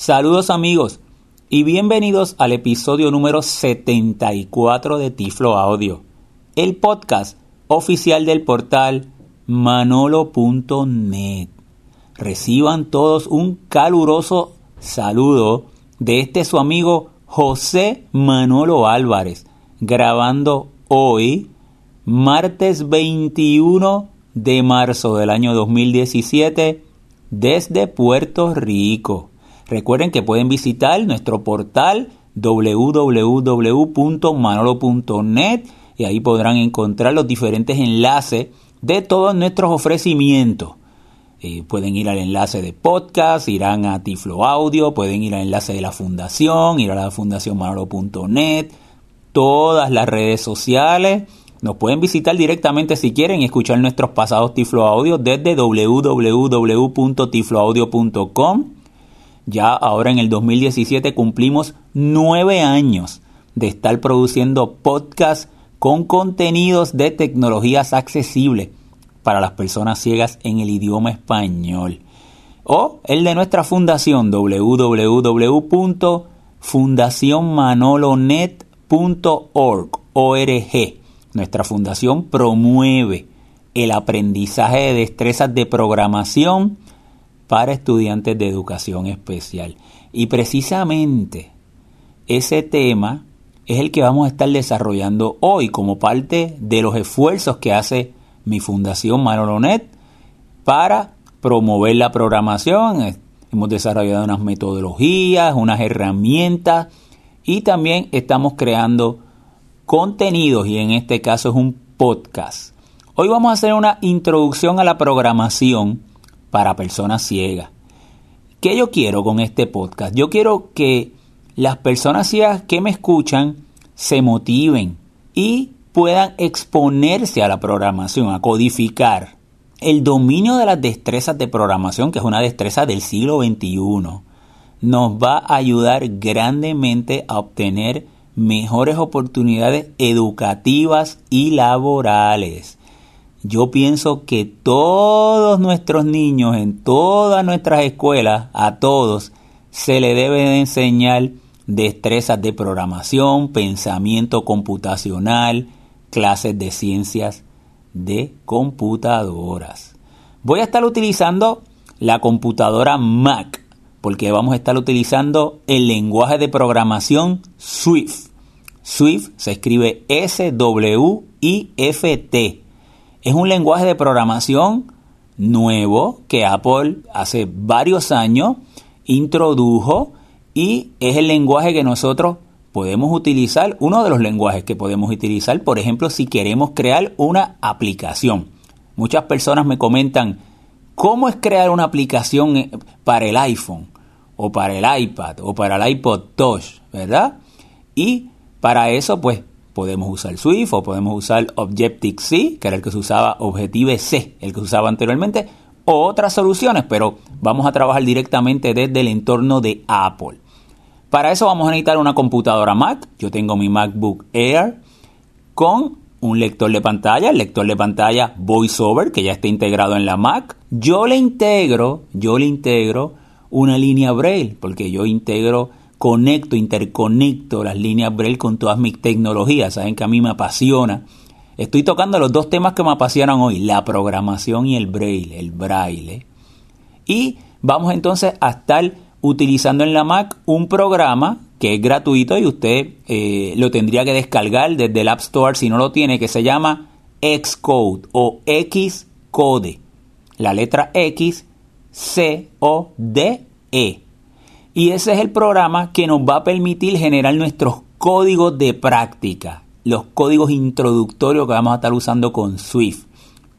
Saludos amigos y bienvenidos al episodio número 74 de Tiflo Audio, el podcast oficial del portal manolo.net. Reciban todos un caluroso saludo de este su amigo José Manolo Álvarez, grabando hoy, martes 21 de marzo del año 2017, desde Puerto Rico. Recuerden que pueden visitar nuestro portal www.manolo.net y ahí podrán encontrar los diferentes enlaces de todos nuestros ofrecimientos. Eh, pueden ir al enlace de podcast, irán a Tiflo Audio, pueden ir al enlace de la fundación, ir a la fundación manolo.net, todas las redes sociales. Nos pueden visitar directamente si quieren y escuchar nuestros pasados Tiflo Audio desde www.tifloaudio.com ya ahora en el 2017 cumplimos nueve años de estar produciendo podcasts con contenidos de tecnologías accesibles para las personas ciegas en el idioma español. O el de nuestra fundación www.fundacionmanolonet.org. Nuestra fundación promueve el aprendizaje de destrezas de programación, para estudiantes de educación especial. Y precisamente ese tema es el que vamos a estar desarrollando hoy como parte de los esfuerzos que hace mi fundación Manolonet para promover la programación. Hemos desarrollado unas metodologías, unas herramientas y también estamos creando contenidos y en este caso es un podcast. Hoy vamos a hacer una introducción a la programación para personas ciegas. ¿Qué yo quiero con este podcast? Yo quiero que las personas ciegas que me escuchan se motiven y puedan exponerse a la programación, a codificar. El dominio de las destrezas de programación, que es una destreza del siglo XXI, nos va a ayudar grandemente a obtener mejores oportunidades educativas y laborales. Yo pienso que todos nuestros niños en todas nuestras escuelas, a todos, se le debe enseñar destrezas de programación, pensamiento computacional, clases de ciencias de computadoras. Voy a estar utilizando la computadora Mac porque vamos a estar utilizando el lenguaje de programación Swift. Swift se escribe S-W-I-F-T es un lenguaje de programación nuevo que Apple hace varios años introdujo y es el lenguaje que nosotros podemos utilizar, uno de los lenguajes que podemos utilizar, por ejemplo, si queremos crear una aplicación. Muchas personas me comentan, ¿cómo es crear una aplicación eh, para el iPhone o para el iPad o para el iPod Touch, verdad? Y para eso, pues, podemos usar Swift o podemos usar Objective-C, que era el que se usaba, Objective-C, el que se usaba anteriormente, o otras soluciones, pero vamos a trabajar directamente desde el entorno de Apple. Para eso vamos a necesitar una computadora Mac. Yo tengo mi MacBook Air con un lector de pantalla, el lector de pantalla VoiceOver que ya está integrado en la Mac. Yo le integro, yo le integro una línea Braille porque yo integro conecto, interconecto las líneas Braille con todas mis tecnologías. Saben que a mí me apasiona. Estoy tocando los dos temas que me apasionan hoy, la programación y el Braille, el Braille. Y vamos entonces a estar utilizando en la Mac un programa que es gratuito y usted eh, lo tendría que descargar desde el App Store si no lo tiene, que se llama Xcode o Xcode. La letra X, C, O, D, E. Y ese es el programa que nos va a permitir generar nuestros códigos de práctica, los códigos introductorios que vamos a estar usando con Swift.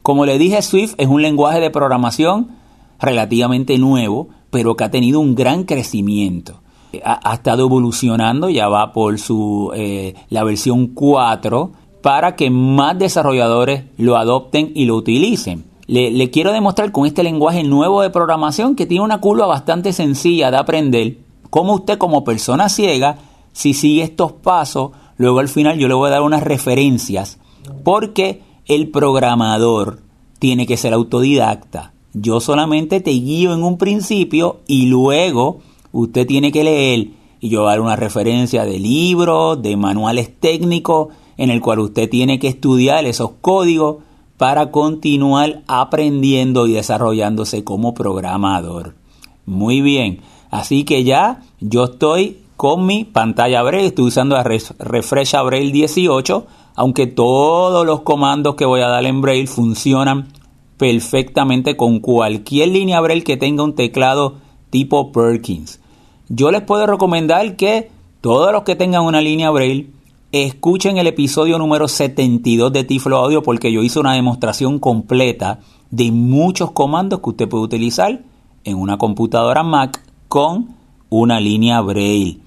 Como le dije, Swift es un lenguaje de programación relativamente nuevo, pero que ha tenido un gran crecimiento. Ha, estado evolucionando, ya va por su, eh, la versión 4, para que más desarrolladores lo adopten y lo utilicen. Le, quiero demostrar con este lenguaje nuevo de programación que tiene una curva bastante sencilla de aprender, cómo usted como persona ciega, si sigue estos pasos, luego al final yo le voy a dar unas referencias, porque el programador tiene que ser autodidacta. Yo solamente te guío en un principio y luego usted tiene que leer y yo dar una referencia de libros, de manuales técnicos, en el cual usted tiene que estudiar esos códigos para continuar aprendiendo y desarrollándose como programador. Muy bien, así que ya yo estoy con mi pantalla Braille, estoy usando la Refresh Braille 18, aunque todos los comandos que voy a dar en Braille funcionan perfectamente con cualquier línea Braille que tenga un teclado tipo Perkins. Yo les puedo recomendar que todos los que tengan una línea Braille escuchen el episodio número 72 de Tiflo Audio porque yo hice una demostración completa de muchos comandos que usted puede utilizar en una computadora Mac con una línea Braille.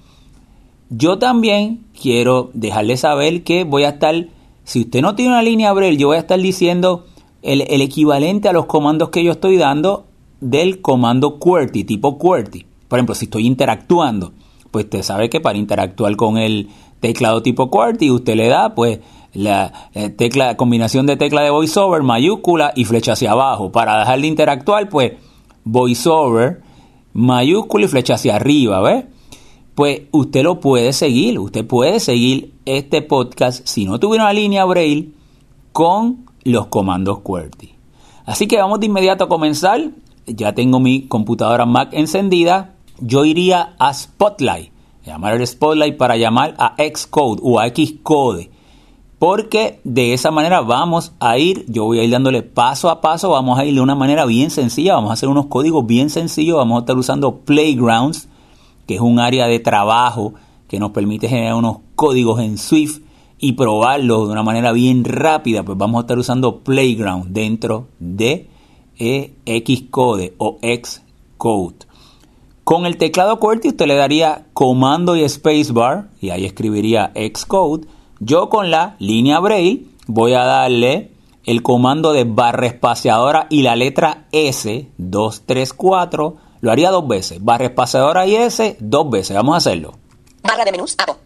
Yo también quiero dejarle saber que voy a estar, si usted no tiene una línea Braille, yo voy a estar diciendo el, el equivalente a los comandos que yo estoy dando del comando QWERTY, tipo QWERTY. Por ejemplo, si estoy interactuando, pues usted sabe que para interactuar con el teclado tipo QWERTY, usted le da pues la eh, tecla, combinación de tecla de voiceover, mayúscula y flecha hacia abajo. Para dejar de interactuar, pues voiceover, mayúscula y flecha hacia arriba, ¿ves? Pues usted lo puede seguir, usted puede seguir este podcast si no tuviera una línea Braille con los comandos QWERTY. Así que vamos de inmediato a comenzar. Ya tengo mi computadora Mac encendida yo iría a Spotlight, llamar el Spotlight para llamar a Xcode o a Xcode. Porque de esa manera vamos a ir, yo voy a ir dándole paso a paso, vamos a ir de una manera bien sencilla, vamos a hacer unos códigos bien sencillos, vamos a estar usando Playgrounds, que es un área de trabajo que nos permite generar unos códigos en Swift y probarlos de una manera bien rápida, pues vamos a estar usando Playground dentro de eh, Xcode o Xcode. Con el teclado QWERTY usted le daría comando y spacebar y ahí escribiría Xcode. Yo con la línea Braille voy a darle el comando de barra espaciadora y la letra S, 2, 3, 4. Lo haría dos veces. Barra espaciadora y S, dos veces. Vamos a hacerlo. Barra de menús, Apo.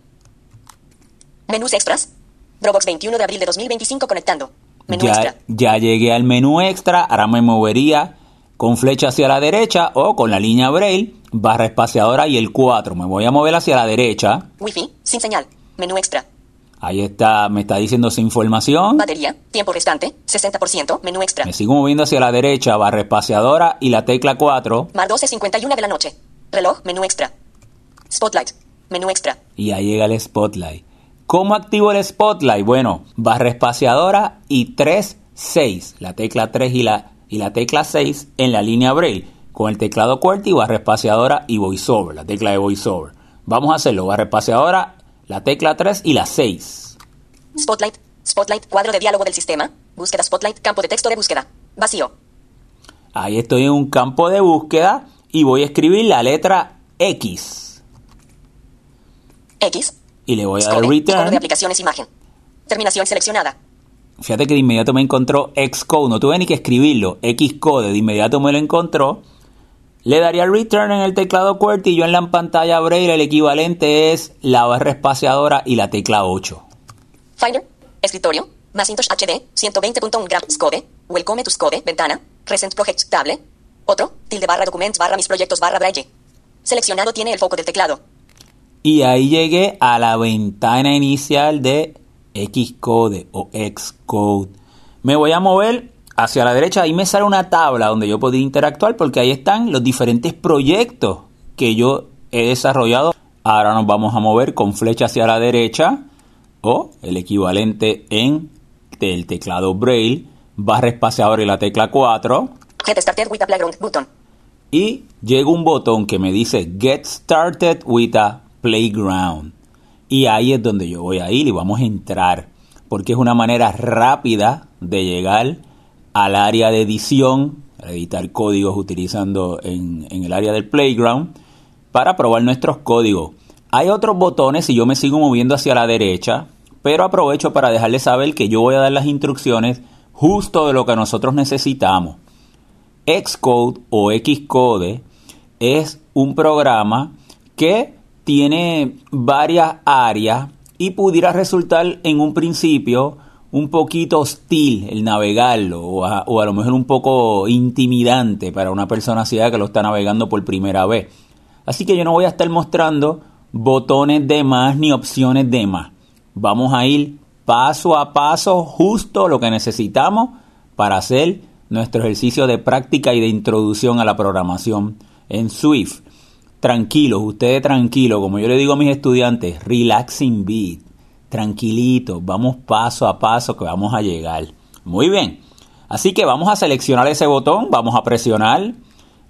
Menús extras. Dropbox 21 de abril de 2025 conectando. Menú extra. Ya llegué al menú extra. Ahora me movería con flecha hacia la derecha o con la línea Braille, barra espaciadora y el 4. Me voy a mover hacia la derecha. Wi-Fi, sin señal, menú extra. Ahí está, me está diciendo esa información. Batería, tiempo restante, 60%, menú extra. Me sigo moviendo hacia la derecha, barra espaciadora y la tecla 4. Mar 12.51 de la noche. Reloj, menú extra. Spotlight, menú extra. Y ahí llega el Spotlight. ¿Cómo activo el Spotlight? Bueno, barra espaciadora y 3, 6. La tecla 3 y la y la tecla 6 en la línea Braille con el teclado QWERTY, barra espaciadora y VoiceOver, la tecla de VoiceOver. Vamos a hacerlo, barra espaciadora, la tecla 3 y la 6. Spotlight, Spotlight, cuadro de diálogo del sistema, búsqueda Spotlight, campo de texto de búsqueda, vacío. Ahí estoy en un campo de búsqueda y voy a escribir la letra X. X. Y le voy a dar return. de aplicaciones imagen. Terminación seleccionada. Fíjate que de inmediato me encontró Xcode, no tuve ni que escribirlo, Xcode, de inmediato me lo encontró. Le daría return en el teclado QWERTY y yo en la pantalla Braille el equivalente es la barra espaciadora y la tecla 8. Finder, escritorio, Macintosh HD, 120.1 gram, Scode, Welcome to Scode, ventana, Recent Project, table, otro, tilde barra documents barra mis proyectos barra Braille. Seleccionado tiene el foco del teclado. Y ahí llegué a la ventana inicial de Xcode o Xcode. Me voy a mover hacia la derecha, y me sale una tabla donde yo puedo interactuar porque ahí están los diferentes proyectos que yo he desarrollado. Ahora nos vamos a mover con flecha hacia la derecha o el equivalente en el teclado Braille, barra espaciadora y la tecla 4. Get started with a playground button. Y llega un botón que me dice Get started with a playground. Y ahí es donde yo voy a ir y vamos a entrar, porque es una manera rápida de llegar al área de edición, editar códigos utilizando en, el área del playground, para probar nuestros códigos. Hay otros botones y yo me sigo moviendo hacia la derecha, pero aprovecho para dejarles saber que yo voy a dar las instrucciones justo de lo que nosotros necesitamos. Xcode o Xcode es un programa que tiene varias áreas y pudiera resultar en un principio un poquito hostil el navegarlo o a, lo mejor un poco intimidante para una persona ciega que lo está navegando por primera vez. Así que yo no voy a estar mostrando botones de más ni opciones de más. Vamos a ir paso a paso justo lo que necesitamos para hacer nuestro ejercicio de práctica y de introducción a la programación en Swift. Tranquilos, ustedes tranquilos, como yo le digo a mis estudiantes, relaxing beat, tranquilito, vamos paso a paso que vamos a llegar. Muy bien, así que vamos a seleccionar ese botón, vamos a presionar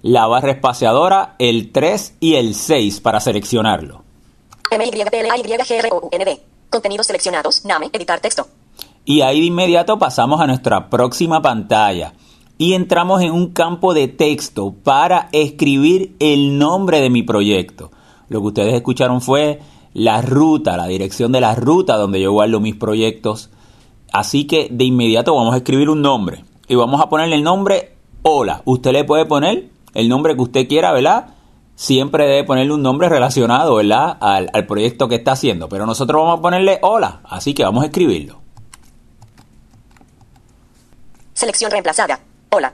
la barra espaciadora, el 3 y el 6 para seleccionarlo. Contenidos seleccionados, NAME, editar texto. Y ahí de inmediato pasamos a nuestra próxima pantalla y entramos en un campo de texto para escribir el nombre de mi proyecto. Lo que ustedes escucharon fue la ruta, la dirección de la ruta donde yo guardo mis proyectos. Así que de inmediato vamos a escribir un nombre y vamos a ponerle el nombre Hola. Usted le puede poner el nombre que usted quiera, ¿verdad? Siempre debe ponerle un nombre relacionado, ¿verdad? Al, proyecto que está haciendo. Pero nosotros vamos a ponerle Hola. Así que vamos a escribirlo. Selección reemplazada. Hola.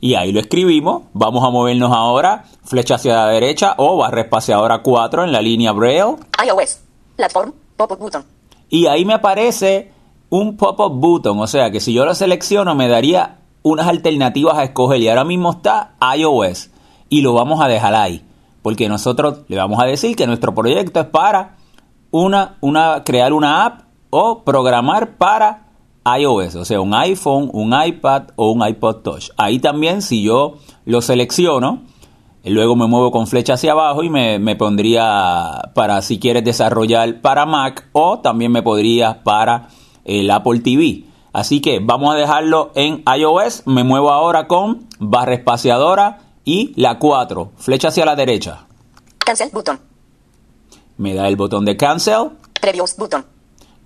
Y ahí lo escribimos. Vamos a movernos ahora, flecha hacia la derecha o barra espaciadora 4 en la línea Braille. iOS. Platform. Pop-up button. Y ahí me aparece un pop-up button. O sea que si yo lo selecciono me daría unas alternativas a escoger. Y ahora mismo está iOS. Y lo vamos a dejar ahí. Porque nosotros le vamos a decir que nuestro proyecto es para una, una, crear una app o programar para iOS, o sea, un iPhone, un iPad o un iPod Touch. Ahí también, si yo lo selecciono, luego me muevo con flecha hacia abajo y me, me, pondría para si quieres desarrollar para Mac o también me podría para el Apple TV. Así que vamos a dejarlo en iOS. Me muevo ahora con barra espaciadora y la 4, flecha hacia la derecha. Cancel button. Me da el botón de cancel. Previews button.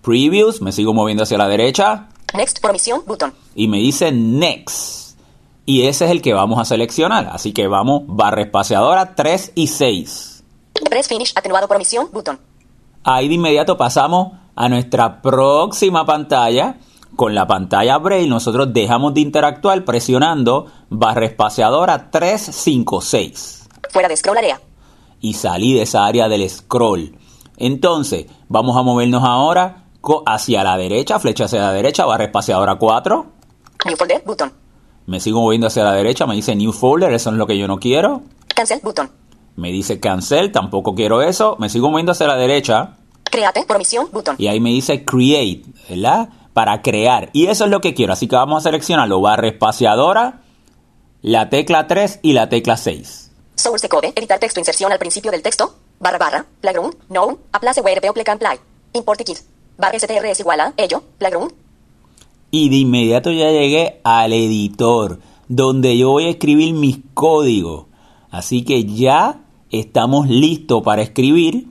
Previews, me sigo moviendo hacia la derecha. Next promisión button. Y me dice Next. Y ese es el que vamos a seleccionar. Así que vamos, barra espaciadora 3 y 6. Press finish atenuado promisión button. Ahí de inmediato pasamos a nuestra próxima pantalla. Con la pantalla Braille nosotros dejamos de interactuar presionando barra espaciadora 3, 5, 6. Fuera de scroll área. Y salí de esa área del scroll. Entonces, vamos a movernos ahora hacia la derecha, flecha hacia la derecha, barra espaciadora 4. New folder, button. Me sigo moviendo hacia la derecha, me dice New Folder, eso es lo que yo no quiero. Cancel, button. Me dice Cancel, tampoco quiero eso. Me sigo moviendo hacia la derecha. Create, promisión, button. Y ahí me dice Create, ¿verdad? Para crear. Y eso es lo que quiero, así que vamos a seleccionarlo. Barra espaciadora, la tecla 3 y la tecla 6. Source code, editar texto, inserción al principio del texto. Barra barra, playground, no, aplace where play and play. Import kit. Barra str es igual a ello, playground. Y de inmediato ya llegué al editor, donde yo voy a escribir mis códigos. Así que ya estamos listos para escribir.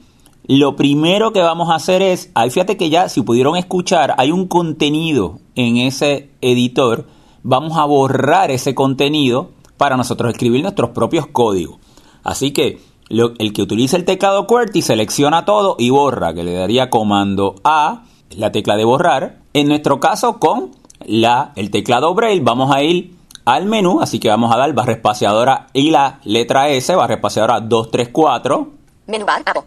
Lo primero que vamos a hacer es, ahí fíjate que ya, si pudieron escuchar, hay un contenido en ese editor. Vamos a borrar ese contenido para nosotros escribir nuestros propios códigos. Así que lo, el que utiliza el teclado QWERTY selecciona todo y borra, que le daría comando A, la tecla de borrar. En nuestro caso con la, el teclado Braille vamos a ir al menú, así que vamos a dar barra espaciadora y la letra S, barra espaciadora 234. Menú bar, abo.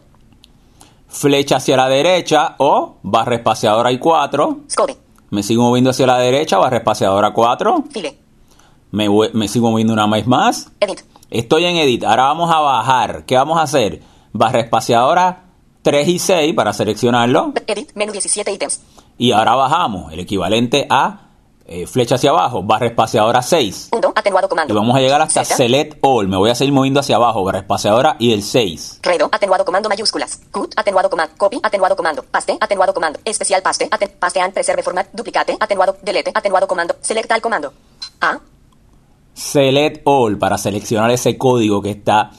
Flecha hacia la derecha o barra espaciadora y 4. Scode. Me sigo moviendo hacia la derecha, barra espaciadora 4. File. Me, me sigo moviendo una vez más. Edit. Estoy en Edit. Ahora vamos a bajar. ¿Qué vamos a hacer? Barra espaciadora 3 y 6 para seleccionarlo. Edit, menú 17 ítems. Y ahora bajamos, el equivalente a eh, flecha hacia abajo, barra espaciadora 6. Punto, atenuado comando. Y vamos a llegar hasta Z. Select All. Me voy a seguir moviendo hacia abajo, barra espaciadora y el 6. Redo, atenuado comando mayúsculas. Cut, atenuado comando. Copy, atenuado comando. Paste, atenuado comando. Especial paste, aten paste and preserve format. Duplicate, atenuado, delete, atenuado comando. Select al comando. A, Select All para seleccionar ese código que está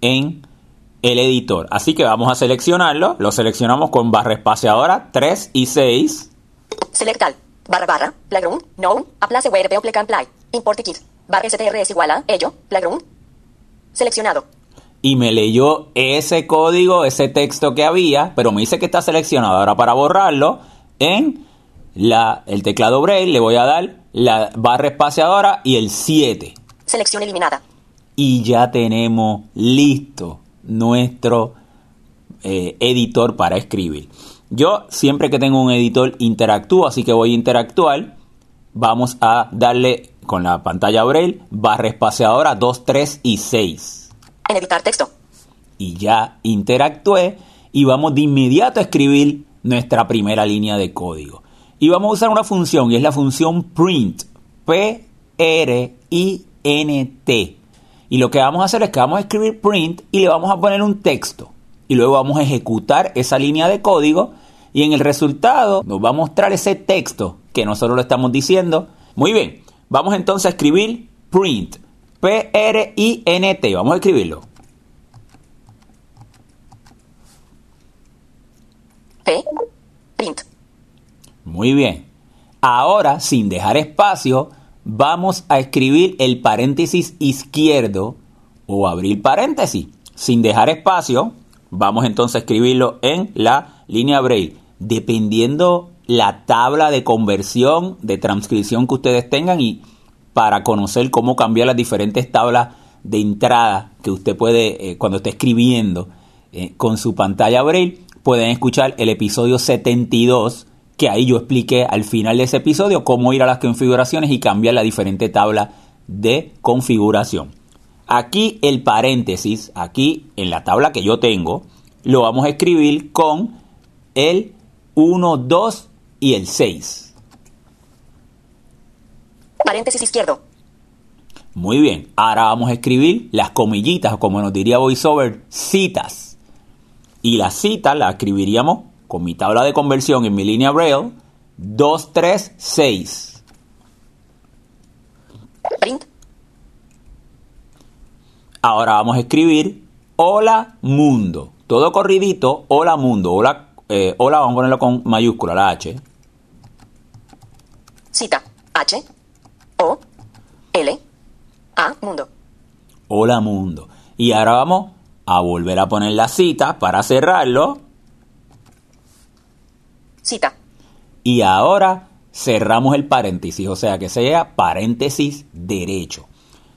en el editor. Así que vamos a seleccionarlo. Lo seleccionamos con barra espaciadora 3 y 6. select al. Barra barra, playground, no, aplace where play can play. Import kit. Barra str es igual a ello. Seleccionado. Y me leyó ese código, ese texto que había, pero me dice que está seleccionado. Ahora para borrarlo, en la, el teclado Braille le voy a dar la barra espaciadora y el 7. Selección eliminada. y ya tenemos listo nuestro eh, editor para escribir. Yo siempre que tengo un editor interactúo, así que voy a interactuar. Vamos a darle con la pantalla Braille barra espaciadora 2, 3 y 6. En editar texto. Y ya interactué y vamos de inmediato a escribir nuestra primera línea de código. Y vamos a usar una función y es la función print. P-R-I-N-T. Y lo que vamos a hacer es que vamos a escribir print y le vamos a poner un texto. Y luego vamos a ejecutar esa línea de código y en el resultado nos va a mostrar ese texto que nosotros lo estamos diciendo. Muy bien, vamos entonces a escribir print. P-R-I-N-T. Vamos a escribirlo. P. Print. Muy bien. Ahora, sin dejar espacio, vamos a escribir el paréntesis izquierdo o abrir paréntesis. Sin dejar espacio, vamos entonces a escribirlo en la línea braille. Dependiendo la tabla de conversión, de transcripción que ustedes tengan y para conocer cómo cambiar las diferentes tablas de entrada que usted puede, eh, cuando esté escribiendo eh, con su pantalla braille, pueden escuchar el episodio 72 que ahí yo expliqué al final de ese episodio cómo ir a las configuraciones y cambiar la diferente tabla de configuración. Aquí el paréntesis, aquí en la tabla que yo tengo, lo vamos a escribir con el 1, 2 y el 6. Paréntesis izquierdo. Muy bien, ahora vamos a escribir las comillitas, como nos diría VoiceOver, citas. Y la cita la escribiríamos con mi tabla de conversión en mi línea Braille 236. Print. Ahora vamos a escribir hola mundo. Todo corridito, hola mundo. Hola, eh, hola vamos a ponerlo con mayúscula, la H. Cita. H. O. L. A. Mundo. Hola mundo. Y ahora vamos a volver a poner la cita para cerrarlo. Cita. Y ahora cerramos el paréntesis, o sea que sea paréntesis derecho.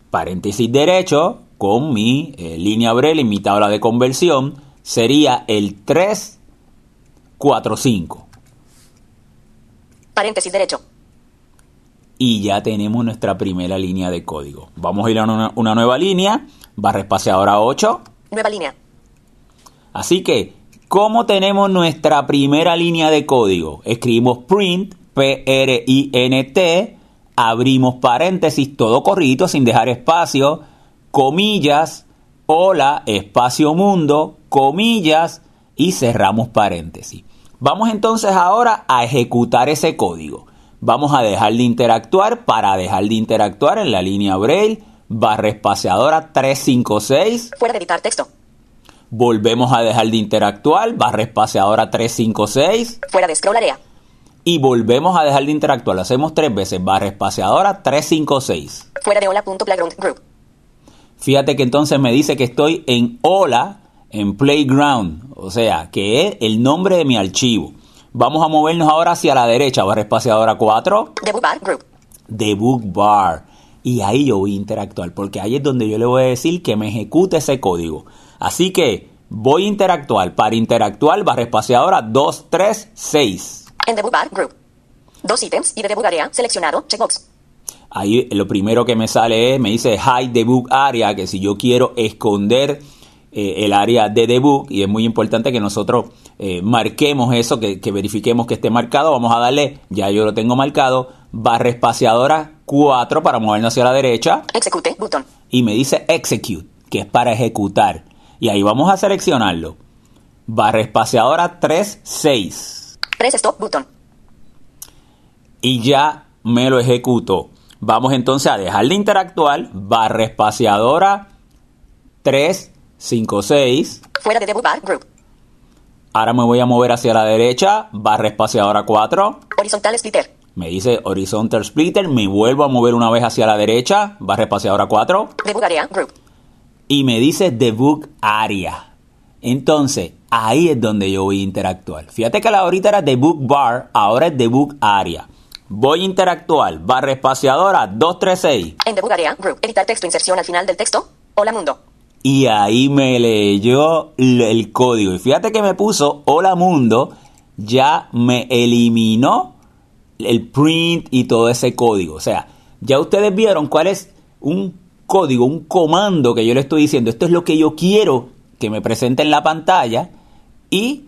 Paréntesis derecho con mi eh, línea Braille en mi tabla de conversión sería el 345. Paréntesis derecho. Y ya tenemos nuestra primera línea de código. Vamos a ir a una, una nueva línea, barra espaciadora 8. Nueva línea. Así que ¿Cómo tenemos nuestra primera línea de código? Escribimos print, P-R-I-N-T, abrimos paréntesis, todo corrido, sin dejar espacio, comillas, hola, espacio mundo, comillas, y cerramos paréntesis. Vamos entonces ahora a ejecutar ese código. Vamos a dejar de interactuar para dejar de interactuar en la línea Braille, barra espaciadora 356. Fuera de editar texto. Volvemos a dejar de interactuar, barra espaciadora 356. Fuera de scroll área. Y volvemos a dejar de interactuar. Lo hacemos tres veces, barra espaciadora 356. Fuera de hola.playground group. Fíjate que entonces me dice que estoy en hola, en playground. O sea, que es el nombre de mi archivo. Vamos a movernos ahora hacia la derecha, barra espaciadora 4. Debug bar group. Debug bar. Y ahí yo voy a interactuar, porque ahí es donde yo le voy a decir que me ejecute ese código. Así que voy a interactuar. Para interactuar, barra espaciadora 2, 3, 6. En debug bar group. Dos ítems y de debug area seleccionado, checkbox. Ahí lo primero que me sale es, me dice hide debug area, que si yo quiero esconder eh, el área de debug, y es muy importante que nosotros eh, marquemos eso, que, que, verifiquemos que esté marcado, vamos a darle, ya yo lo tengo marcado, barra espaciadora 4 para movernos hacia la derecha. Execute, botón. Y me dice execute, que es para ejecutar. Y ahí vamos a seleccionarlo. Barra espaciadora 3, 6. Press stop button. Y ya me lo ejecuto. Vamos entonces a dejar de interactuar. Barra espaciadora 3, 5, 6. Fuera de debug bar group. Ahora me voy a mover hacia la derecha. Barra espaciadora 4. Horizontal splitter. Me dice horizontal splitter. Me vuelvo a mover una vez hacia la derecha. Barra espaciadora 4. Debug area group y me dice debug area. Entonces, ahí es donde yo voy a interactuar. Fíjate que la ahorita era debug bar, ahora es debug area. Voy a interactuar, barra espaciadora 236. En debug area, group, editar texto, inserción al final del texto. Hola mundo. Y ahí me leyó el código. Y fíjate que me puso Hola Mundo, ya me eliminó el print y todo ese código. O sea, ya ustedes vieron cuál es un código, un comando que yo le estoy diciendo. Esto es lo que yo quiero que me presente en la pantalla. Y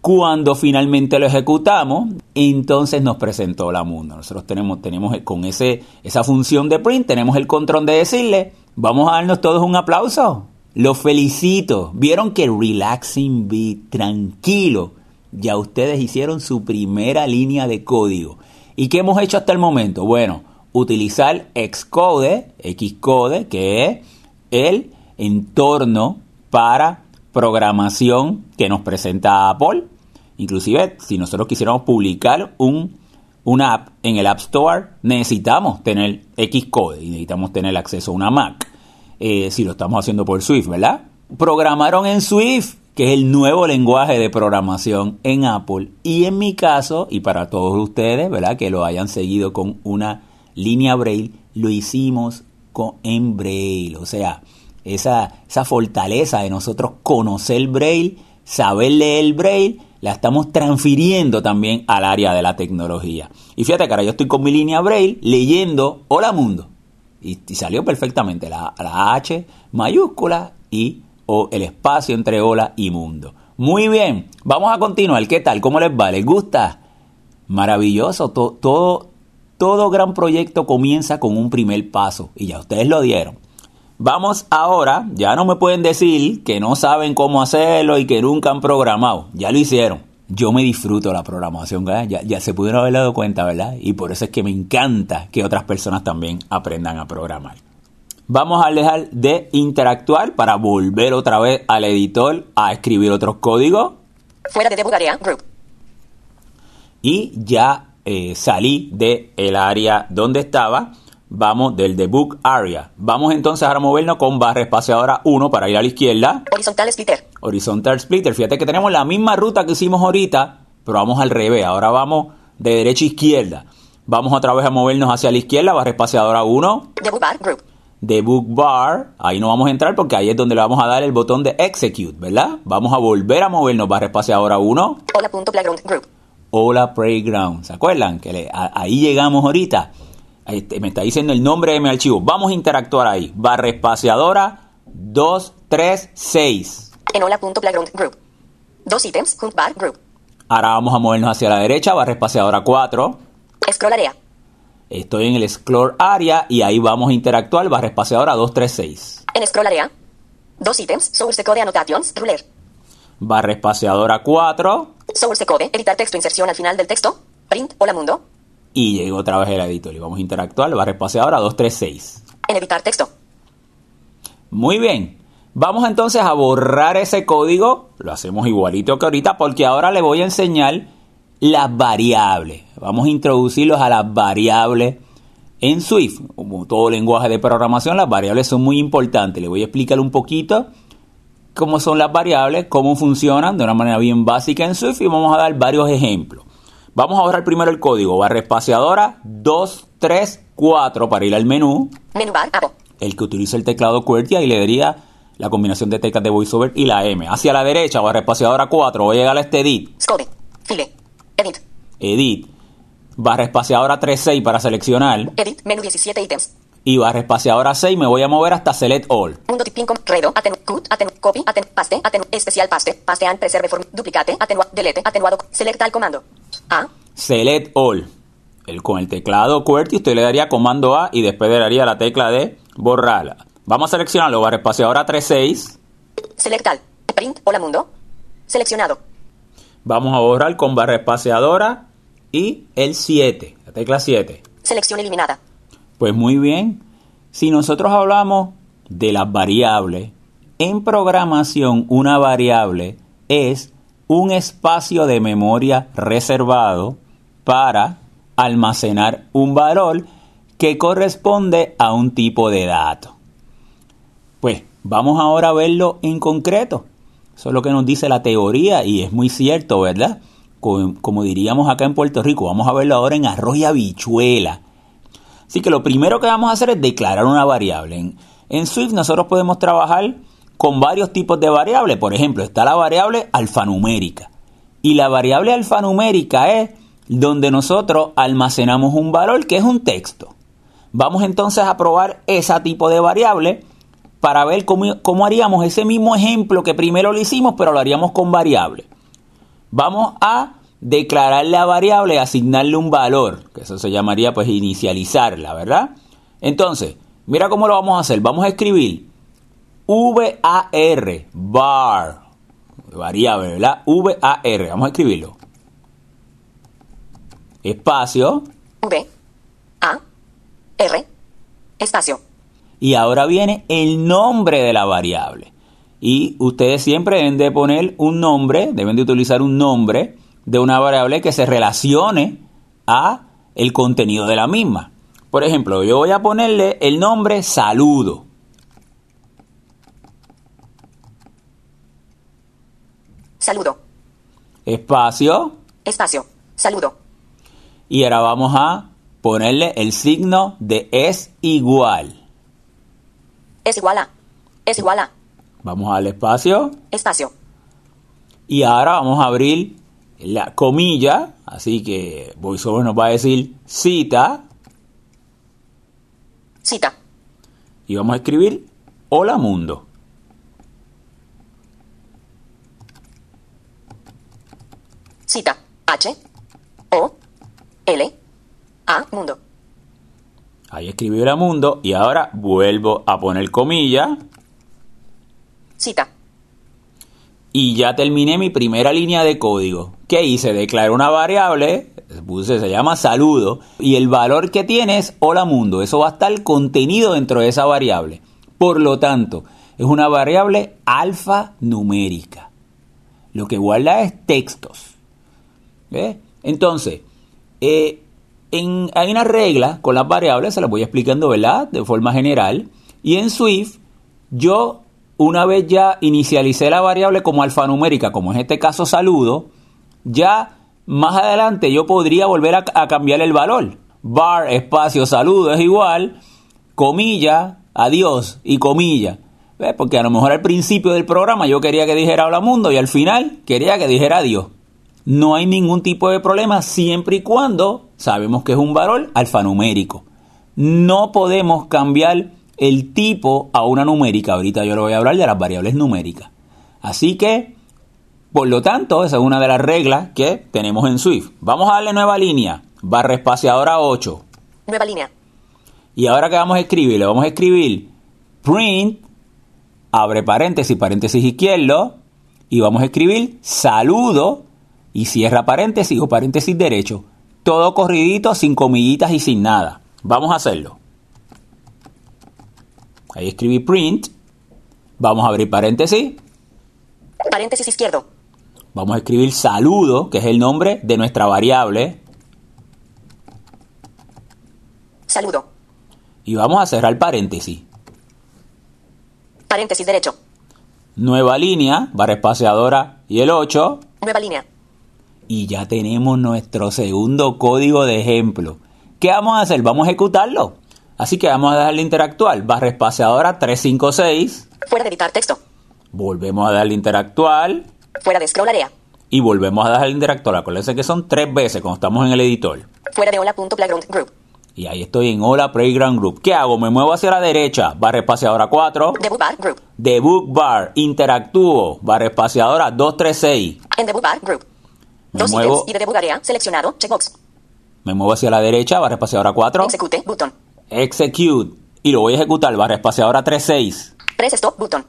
cuando finalmente lo ejecutamos, entonces nos presentó Hola Mundo. Nosotros tenemos, tenemos con ese, esa función de print, tenemos el control de decirle, vamos a darnos todos un aplauso. Los felicito. Vieron que Relaxing Beat, tranquilo, ya ustedes hicieron su primera línea de código. ¿Y qué hemos hecho hasta el momento? Bueno, utilizar Xcode, Xcode, que es el entorno para programación que nos presenta Apple. Inclusive, si nosotros quisiéramos publicar un, una app en el App Store, necesitamos tener Xcode y necesitamos tener acceso a una Mac. Eh, si lo estamos haciendo por Swift, ¿verdad? Programaron en Swift, que es el nuevo lenguaje de programación en Apple. Y en mi caso, y para todos ustedes, ¿verdad? Que lo hayan seguido con una línea Braille, lo hicimos con, en Braille. O sea, esa, esa fortaleza de nosotros conocer Braille, saber leer Braille, la estamos transfiriendo también al área de la tecnología. Y fíjate ahora yo estoy con mi línea Braille leyendo Hola Mundo. Y, salió perfectamente la, la, H mayúscula y o el espacio entre hola y mundo. Muy bien, vamos a continuar. ¿Qué tal? ¿Cómo les va? ¿Les gusta? Maravilloso. To, todo, todo gran proyecto comienza con un primer paso. Y ya ustedes lo dieron. Vamos ahora, ya no me pueden decir que no saben cómo hacerlo y que nunca han programado. Ya lo hicieron. Yo me disfruto la programación, ya, ya, se pudieron haber dado cuenta, ¿verdad? Y por eso es que me encanta que otras personas también aprendan a programar. Vamos a dejar de interactuar para volver otra vez al editor a escribir otros códigos. Fuera de debug group. Y ya eh, salí del el área donde estaba vamos del debug area. Vamos entonces ahora a movernos con barra espaciadora 1 para ir a la izquierda. Horizontal splitter. Horizontal splitter. Fíjate que tenemos la misma ruta que hicimos ahorita, pero vamos al revés. Ahora vamos de derecha a izquierda. Vamos otra vez a movernos hacia la izquierda, barra espaciadora 1. Debug bar, group. Debug bar, ahí no vamos a entrar porque ahí es donde le vamos a dar el botón de execute, ¿verdad? Vamos a volver a movernos barra espaciadora 1. Hola punto playground, group. Hola playground. ¿Se acuerdan? Que le, a, ahí llegamos ahorita. Este, me está diciendo el nombre de mi archivo. Vamos a interactuar ahí. Barra espaciadora 236. En hola.playground group. Dos ítems, bar group. Ahora vamos a movernos hacia la derecha, barra espaciadora 4. Scroll area. Estoy en el scroll area y ahí vamos a interactuar, barra espaciadora 236. En scroll area. Dos ítems, source code annotations, ruler. Barra espaciadora 4. Source code, editar texto, inserción al final del texto. Print, hola mundo. Y llegó otra vez el editor y vamos a interactuar, barra espaciadora 236. En editar texto. Muy bien. Vamos entonces a borrar ese código. Lo hacemos igualito que ahorita porque ahora le voy a enseñar las variables. Vamos a introducirlos a las variables en Swift. Como todo lenguaje de programación, las variables son muy importantes. Le voy a explicar un poquito cómo son las variables, cómo funcionan de una manera bien básica en Swift y vamos a dar varios ejemplos. Vamos a borrar primero el código. Barra espaciadora 234 para ir al menú. Menú bar. El que utiliza el teclado QWERTY ahí le daría la combinación de teclas de VoiceOver y la M. Hacia la derecha, barra espaciadora 4, voy a llegar a este edit. Scode. File. Edit. Edit. Barra espaciadora 36 para seleccionar. Edit. Menú 17 ítems. Y barra espaciadora 6 me voy a mover hasta Select All. Mundo redo, atenu, cut, atenu, copy, atenu, paste, atenu, especial paste, paste and preserve form, duplicate, atenua, delete, atenuado, select al comando. A. Select All. El, con el teclado QWERTY usted le daría comando A y después le daría la tecla de borrarla. Vamos a seleccionarlo, barra espaciadora 36. Select al. Print, hola mundo. Seleccionado. Vamos a borrar con barra espaciadora y el 7, la tecla 7. Selección eliminada. Pues muy bien, si nosotros hablamos de las variables, en programación una variable es un espacio de memoria reservado para almacenar un valor que corresponde a un tipo de dato. Pues vamos ahora a verlo en concreto. Eso es lo que nos dice la teoría y es muy cierto, ¿verdad? Como, como diríamos acá en Puerto Rico, vamos a verlo ahora en arroz y habichuela. Así que lo primero que vamos a hacer es declarar una variable. En, En Swift nosotros podemos trabajar con varios tipos de variables. Por ejemplo, está la variable alfanumérica. Y la variable alfanumérica es donde nosotros almacenamos un valor que es un texto. Vamos entonces a probar ese tipo de variable para ver cómo, cómo haríamos ese mismo ejemplo que primero lo hicimos, pero lo haríamos con variable. Vamos a declarar la variable, asignarle un valor, que eso se llamaría pues inicializarla, ¿verdad? Entonces, mira cómo lo vamos a hacer. Vamos a escribir var, bar, variable, ¿verdad? var, vamos a escribirlo. Espacio. V, A, R, espacio. Y ahora viene el nombre de la variable. Y ustedes siempre deben de poner un nombre, deben de utilizar un nombre de una variable que se relacione a el contenido de la misma. Por ejemplo, yo voy a ponerle el nombre saludo. Saludo. Espacio. Espacio. Saludo. Y ahora vamos a ponerle el signo de es igual. Es igual a. Es igual a. Vamos al espacio. Espacio. Y ahora vamos a abrir la comilla. Así que VoiceOver nos va a decir cita. Cita. Y vamos a escribir hola mundo. Cita. H. O. L. A. Mundo. Ahí escribí hola mundo y ahora vuelvo a poner comilla. Cita. Y ya terminé mi primera línea de código. ¿Qué hice? Declaré una variable, puse, se llama saludo, y el valor que tiene es hola mundo. Eso va a estar contenido dentro de esa variable. Por lo tanto, es una variable alfanumérica. Lo que guarda es textos. Entonces, eh, en, hay una regla con las variables, se las voy explicando, ¿verdad? De forma general. Y en Swift, yo una vez ya inicialicé la variable como alfanumérica, como en este caso saludo, ya más adelante yo podría volver a, cambiar el valor. Bar, espacio, saludo es igual, comilla, adiós y comilla. Porque a lo mejor al principio del programa yo quería que dijera hola mundo y al final quería que dijera adiós. No hay ningún tipo de problema siempre y cuando sabemos que es un valor alfanumérico. No podemos cambiar el tipo a una numérica. Ahorita yo le voy a hablar de las variables numéricas. Así que, por lo tanto, esa es una de las reglas que tenemos en Swift. Vamos a darle nueva línea. Barra espaciadora 8. Nueva línea. Y ahora que vamos a escribir, le vamos a escribir print, abre paréntesis, paréntesis izquierdo, y vamos a escribir saludo y cierra paréntesis o paréntesis derecho. Todo corridito, sin comillitas y sin nada. Vamos a hacerlo. Ahí escribí print. Vamos a abrir paréntesis. Paréntesis izquierdo. Vamos a escribir saludo, que es el nombre de nuestra variable. Saludo. Y vamos a cerrar paréntesis. Paréntesis derecho. Nueva línea, barra espaciadora y el 8. Nueva línea. Y ya tenemos nuestro segundo código de ejemplo. ¿Qué vamos a hacer? Vamos a ejecutarlo. Así que vamos a darle interactuar. Barra espaciadora 356. Fuera de editar texto. Volvemos a darle interactuar. Fuera de scroll área. Y volvemos a darle interactuar. Acuérdense que son tres veces cuando estamos en el editor. Fuera de hola.playground group. Y ahí estoy en Hola Playground Group. ¿Qué hago? Me muevo hacia la derecha. Barra espaciadora 4. Debug bar group. Debug bar. Interactúo. Barra espaciadora 236. En debug bar group. Me Dos muevo, y de debug área seleccionado. Checkbox. me muevo hacia la derecha. Barra espaciadora 4. Execute button. Execute. Y lo voy a ejecutar. Barra espaciadora 36. Press stop button.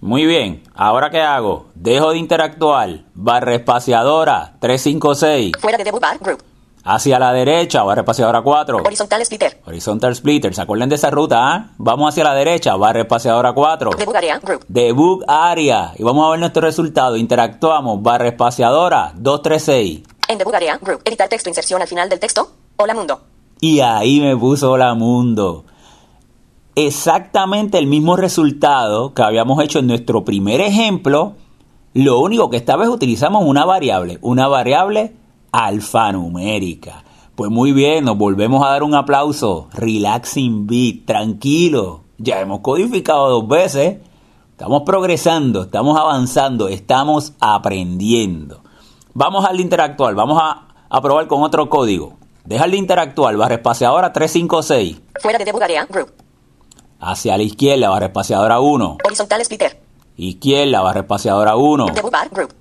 Muy bien. ¿Ahora qué hago? Dejo de interactuar. Barra espaciadora 356. Fuera de debug bar group. Hacia la derecha. Barra espaciadora 4. Horizontal splitter. Horizontal splitter. ¿Se acuerdan de esa ruta? ah? Vamos hacia la derecha. Barra espaciadora 4. Debug área group. Debug área. Y vamos a ver nuestro resultado. Interactuamos. Barra espaciadora 236. En debug área group. Editar texto. Inserción al final del texto. Hola mundo. Y ahí me puso Hola Mundo. Exactamente el mismo resultado que habíamos hecho en nuestro primer ejemplo. Lo único que esta vez utilizamos una variable. Una variable alfanumérica. Pues muy bien, nos volvemos a dar un aplauso. Relaxing beat, tranquilo. Ya hemos codificado dos veces. Estamos progresando, estamos avanzando, estamos aprendiendo. Vamos al interactual, vamos a, a probar con otro código. Deja el interactual, barra espaciadora 356. Fuera de debug área. Group. Hacia la izquierda, barra espaciadora 1. Horizontal splitter. Izquierda, barra espaciadora 1. Debug bar. Group.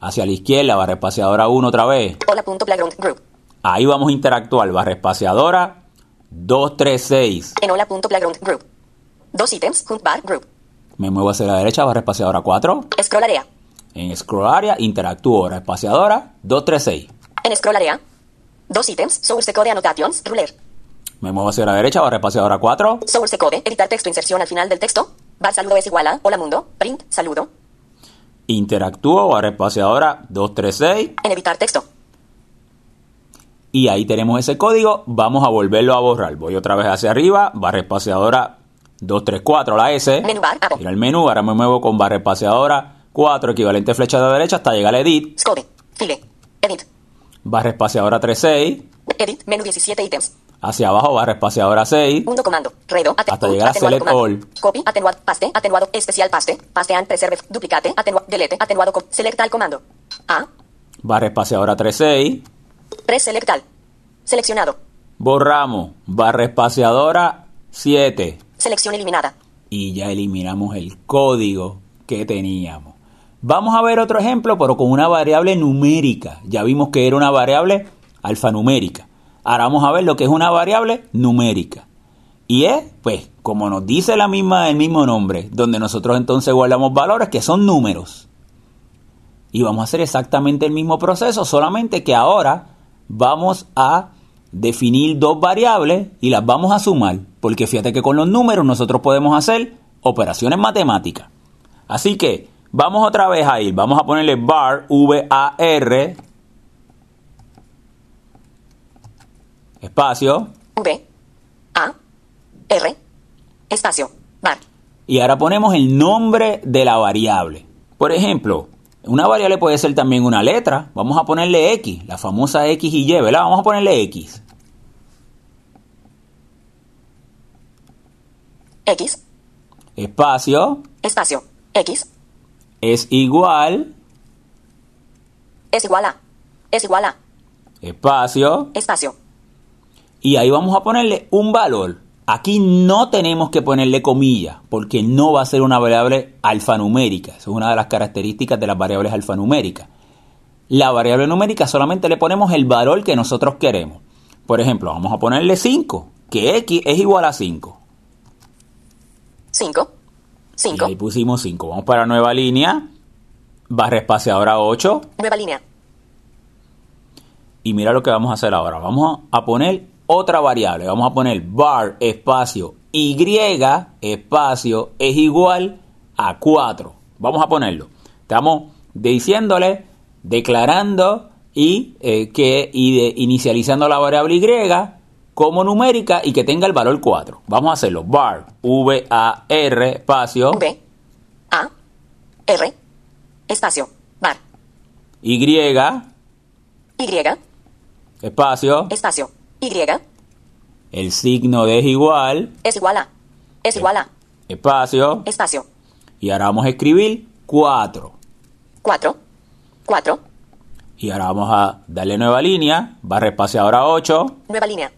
Hacia la izquierda, barra espaciadora 1 otra vez. Hola punto playground. Group. Ahí vamos a interactuar, barra espaciadora 236. En hola punto playground. Group. Dos ítems. Hunt bar. Group. Me muevo hacia la derecha, barra espaciadora 4. Scroll área. En scroll area, interactúo, barra espaciadora 236. En scroll área. Dos ítems. Source code annotations. Ruler. Me muevo hacia la derecha, barra espaciadora 4. Source code. Editar texto. Inserción al final del texto. Bar saludo es igual a. Hola mundo. Print. Saludo. Interactúo, barra espaciadora 236. En editar texto. Y ahí tenemos ese código. Vamos a volverlo a borrar. Voy otra vez hacia arriba, barra espaciadora 234, la S. Menú bar. Ir al menú, ahora me muevo con barra espaciadora 4, equivalente flecha de la derecha, hasta llegar a Edit. Scode. File. Edit. Barra espaciadora 36. Edit. Menú 17 ítems. Hacia abajo, barra espaciadora 6. Mundo comando. Redo. Hasta llegar a select comando. all. Copy. Atenuado. Paste. Atenuado. Especial paste. Paste and preserve. Duplicate. Atenuado. Delete. Atenuado. Select al comando. A. Barra espaciadora 36. Press select al. Seleccionado. Borramos. Barra espaciadora 7. Selección eliminada. y ya eliminamos el código que teníamos. Vamos a ver otro ejemplo, pero con una variable numérica. Ya vimos que era una variable alfanumérica. Ahora vamos a ver lo que es una variable numérica. Y es, pues, como nos dice la misma, el mismo nombre, donde nosotros entonces guardamos valores que son números. Y vamos a hacer exactamente el mismo proceso, solamente que ahora vamos a definir dos variables y las vamos a sumar, porque fíjate que con los números nosotros podemos hacer operaciones matemáticas. Así que vamos otra vez a ir, vamos a ponerle var, V-A-R, espacio, V. A. R. Espacio. Bar. y ahora ponemos el nombre de la variable. Por ejemplo, una variable puede ser también una letra. Vamos a ponerle X, la famosa X y Y, ¿verdad? Vamos a ponerle X. X. Espacio Espacio. X. es igual, Es igual a. Es igual a. espacio, Espacio. y ahí vamos a ponerle un valor. Aquí no tenemos que ponerle comillas, porque no va a ser una variable alfanumérica. Esa es una de las características de las variables alfanuméricas. La variable numérica solamente le ponemos el valor que nosotros queremos. Por ejemplo, vamos a ponerle 5, que x es igual a 5. 5. Y 5. ahí pusimos 5. Vamos para nueva línea, barra espaciadora 8. Nueva línea. Y mira lo que vamos a hacer ahora. Vamos a poner otra variable. Vamos a poner var espacio y espacio es igual a 4. Vamos a ponerlo. Estamos diciéndole, declarando y eh, que y de- inicializando la variable y como numérica y que tenga el valor 4. Vamos a hacerlo. var var espacio V. A. R. Espacio. Bar. y Y. espacio Espacio. Y. el signo de es igual Es igual a. Es igual a. espacio Espacio. y ahora vamos a escribir 4 4. 4. y ahora vamos a darle nueva línea barra espaciadora 8 Nueva línea.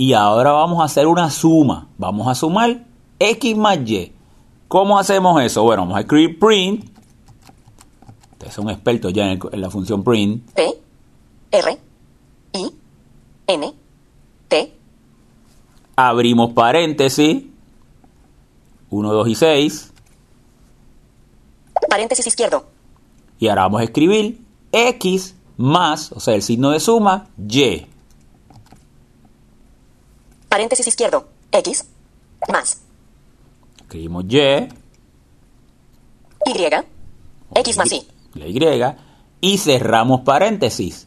Y ahora vamos a hacer una suma vamos a sumar x más y ¿cómo hacemos eso? bueno vamos a escribir print ustedes son expertos ya en, el- en la función print P. R. I. N. T. abrimos paréntesis 1, 2 y 6 Paréntesis izquierdo. y ahora vamos a escribir x más, o sea, el signo de suma, y. Paréntesis izquierdo. X. Más. Escribimos y, Y. X más Y. la y, y cerramos paréntesis.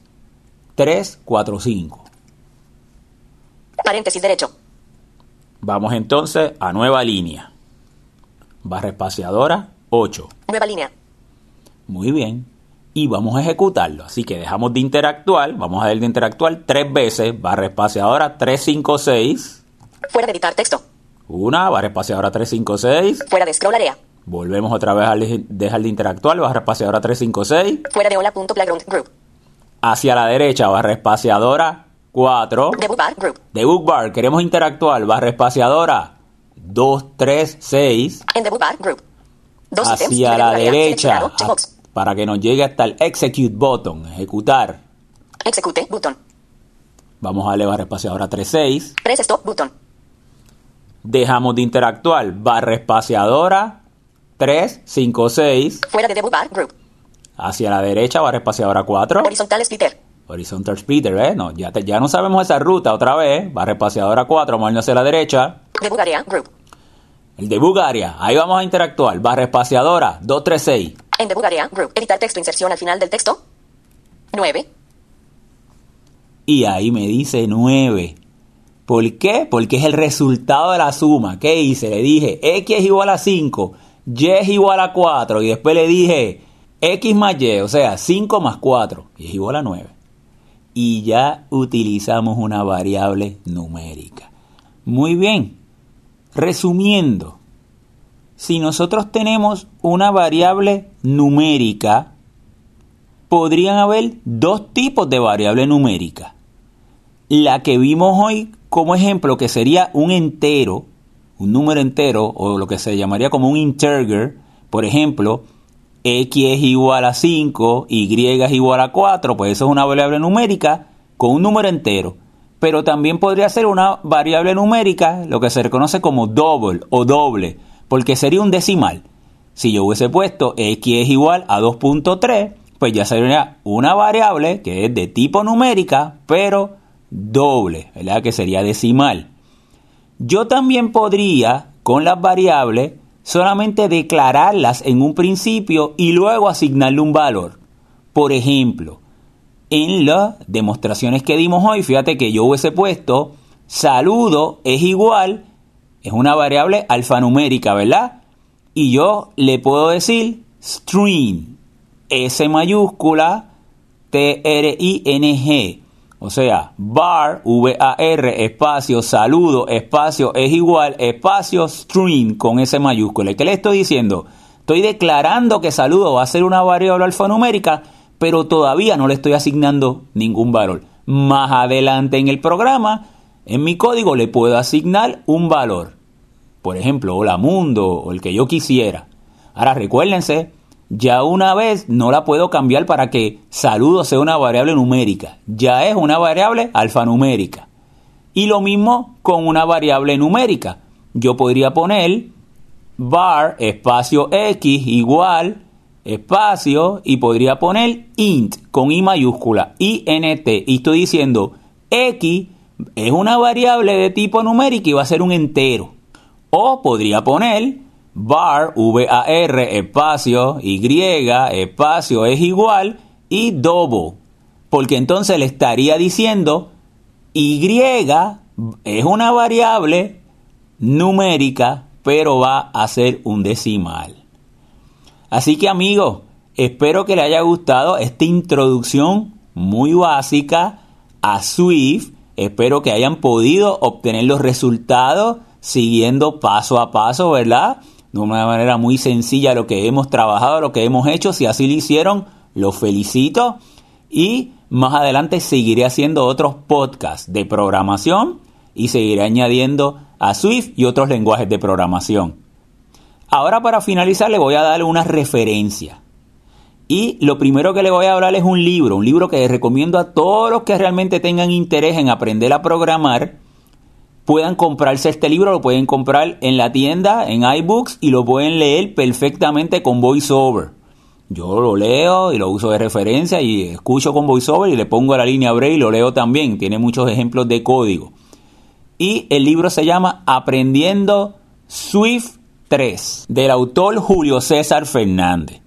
3, 4, 5. Paréntesis derecho. Vamos entonces a nueva línea. Barra espaciadora 8. Nueva línea. Muy bien. Y vamos a ejecutarlo. Así que dejamos de interactuar, vamos a dar de interactuar tres veces, barra espaciadora 356. Fuera de editar texto. Una, barra espaciadora 356. Fuera de scroll area. Volvemos otra vez a dejar de interactuar, barra espaciadora 356. Fuera de hola.playground group. Hacia la derecha, barra espaciadora 4. Debug bar group. Debug bar, queremos interactuar, barra espaciadora 236. En debug bar group. Dos hacia la derecha. Para que nos llegue hasta el execute button, ejecutar. Execute button. Vamos a darle barra espaciadora 36. Press stop button. Dejamos de interactuar, barra espaciadora 356. Fuera de debug bar group. Hacia la derecha, barra espaciadora 4. Horizontal splitter. Horizontal splitter, ¿eh? No, ya, te- ya no sabemos esa ruta otra vez. Barra espaciadora 4, vamos a irnos hacia la derecha. Debug area group. El debug area, ahí vamos a interactuar. Barra espaciadora 236. En debug area group. Editar texto inserción al final del texto. 9. Y ahí me dice 9. ¿Por qué? Porque es el resultado de la suma. ¿Qué hice? Le dije x es igual a 5, y es igual a 4. Y después le dije x más y, o sea, 5 más 4. Y es igual a 9. Y ya utilizamos una variable numérica. Muy bien. Resumiendo, si nosotros tenemos una variable numérica, podrían haber dos tipos de variable numérica. La que vimos hoy como ejemplo, que sería un entero, un número entero, o lo que se llamaría como un integer, por ejemplo, x es igual a 5, y es igual a 4, pues eso es una variable numérica con un número entero. Pero también podría ser una variable numérica, lo que se reconoce como double o doble, porque sería un decimal. Si yo hubiese puesto x es igual a 2.3, pues ya sería una variable que es de tipo numérica, pero doble, ¿verdad? Que sería decimal. Yo también podría, con las variables, solamente declararlas en un principio y luego asignarle un valor. Por ejemplo, en las demostraciones que dimos hoy, fíjate que yo hubiese puesto saludo es igual, es una variable alfanumérica, ¿verdad? Y yo le puedo decir string, S mayúscula, T-R-I-N-G. O sea, var, V-A-R, espacio, saludo, espacio, es igual, espacio, string con S mayúscula. ¿Y qué le estoy diciendo? Estoy declarando que saludo va a ser una variable alfanumérica, pero todavía no le estoy asignando ningún valor. Más adelante en el programa, en mi código le puedo asignar un valor. Por ejemplo, hola mundo o el que yo quisiera. Ahora recuérdense, ya una vez no la puedo cambiar para que saludo sea una variable numérica. Ya es una variable alfanumérica. Y lo mismo con una variable numérica. Yo podría poner var espacio x igual espacio y podría poner int con i mayúscula int y estoy diciendo x es una variable de tipo numérica y va a ser un entero o podría poner var var espacio y espacio es igual y double porque entonces le estaría diciendo y es una variable numérica pero va a ser un decimal. Así que amigos, espero que les haya gustado esta introducción muy básica a Swift. Espero que hayan podido obtener los resultados siguiendo paso a paso, ¿verdad? De una manera muy sencilla lo que hemos trabajado, lo que hemos hecho. Si así lo hicieron, los felicito. Y más adelante seguiré haciendo otros podcasts de programación y seguiré añadiendo a Swift y otros lenguajes de programación. Ahora para finalizar le voy a dar una referencia. Y lo primero que le voy a hablar es un libro, un libro que recomiendo a todos los que realmente tengan interés en aprender a programar, puedan comprarse este libro, lo pueden comprar en la tienda, en iBooks, y lo pueden leer perfectamente con VoiceOver. Yo lo leo y lo uso de referencia y escucho con VoiceOver y le pongo la línea Braille y lo leo también. Tiene muchos ejemplos de código. Y el libro se llama Aprendiendo Swift 3, del autor Julio César Fernández.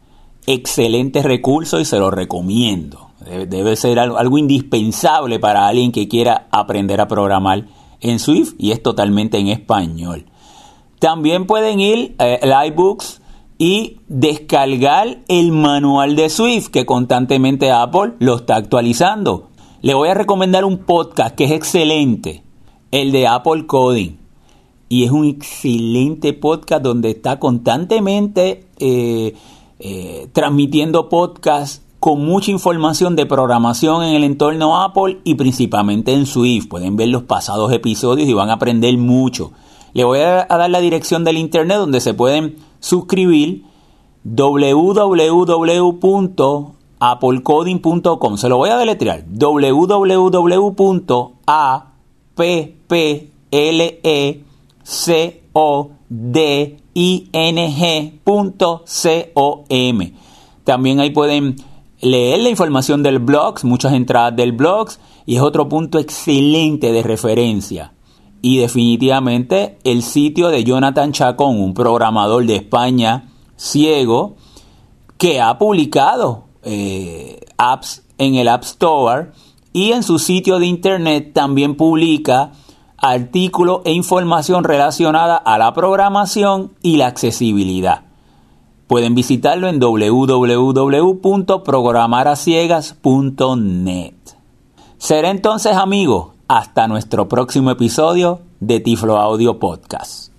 Excelente recurso y se lo recomiendo. Debe, ser algo, algo, indispensable para alguien que quiera aprender a programar en Swift y es totalmente en español. También pueden ir eh, al iBooks y descargar el manual de Swift que constantemente Apple lo está actualizando. Le voy a recomendar un podcast que es excelente, el de Apple Coding. Y es un excelente podcast donde está constantemente eh, eh, transmitiendo podcast con mucha información de programación en el entorno Apple y principalmente en Swift. Pueden ver los pasados episodios y van a aprender mucho. Le voy a dar la dirección del internet donde se pueden suscribir www.applecoding.com. Se lo voy a deletrear. www.applecoding.com. También ahí pueden leer la información del blog, muchas entradas del blog y es otro punto excelente de referencia. Y definitivamente el sitio de Jonathan Chacón, un programador de España ciego, que ha publicado eh, apps en el App Store y en su sitio de internet también publica artículos e información relacionada a la programación y la accesibilidad. Pueden visitarlo en www.programaraciegas.net. Será entonces amigos hasta nuestro próximo episodio de Tiflo Audio Podcast.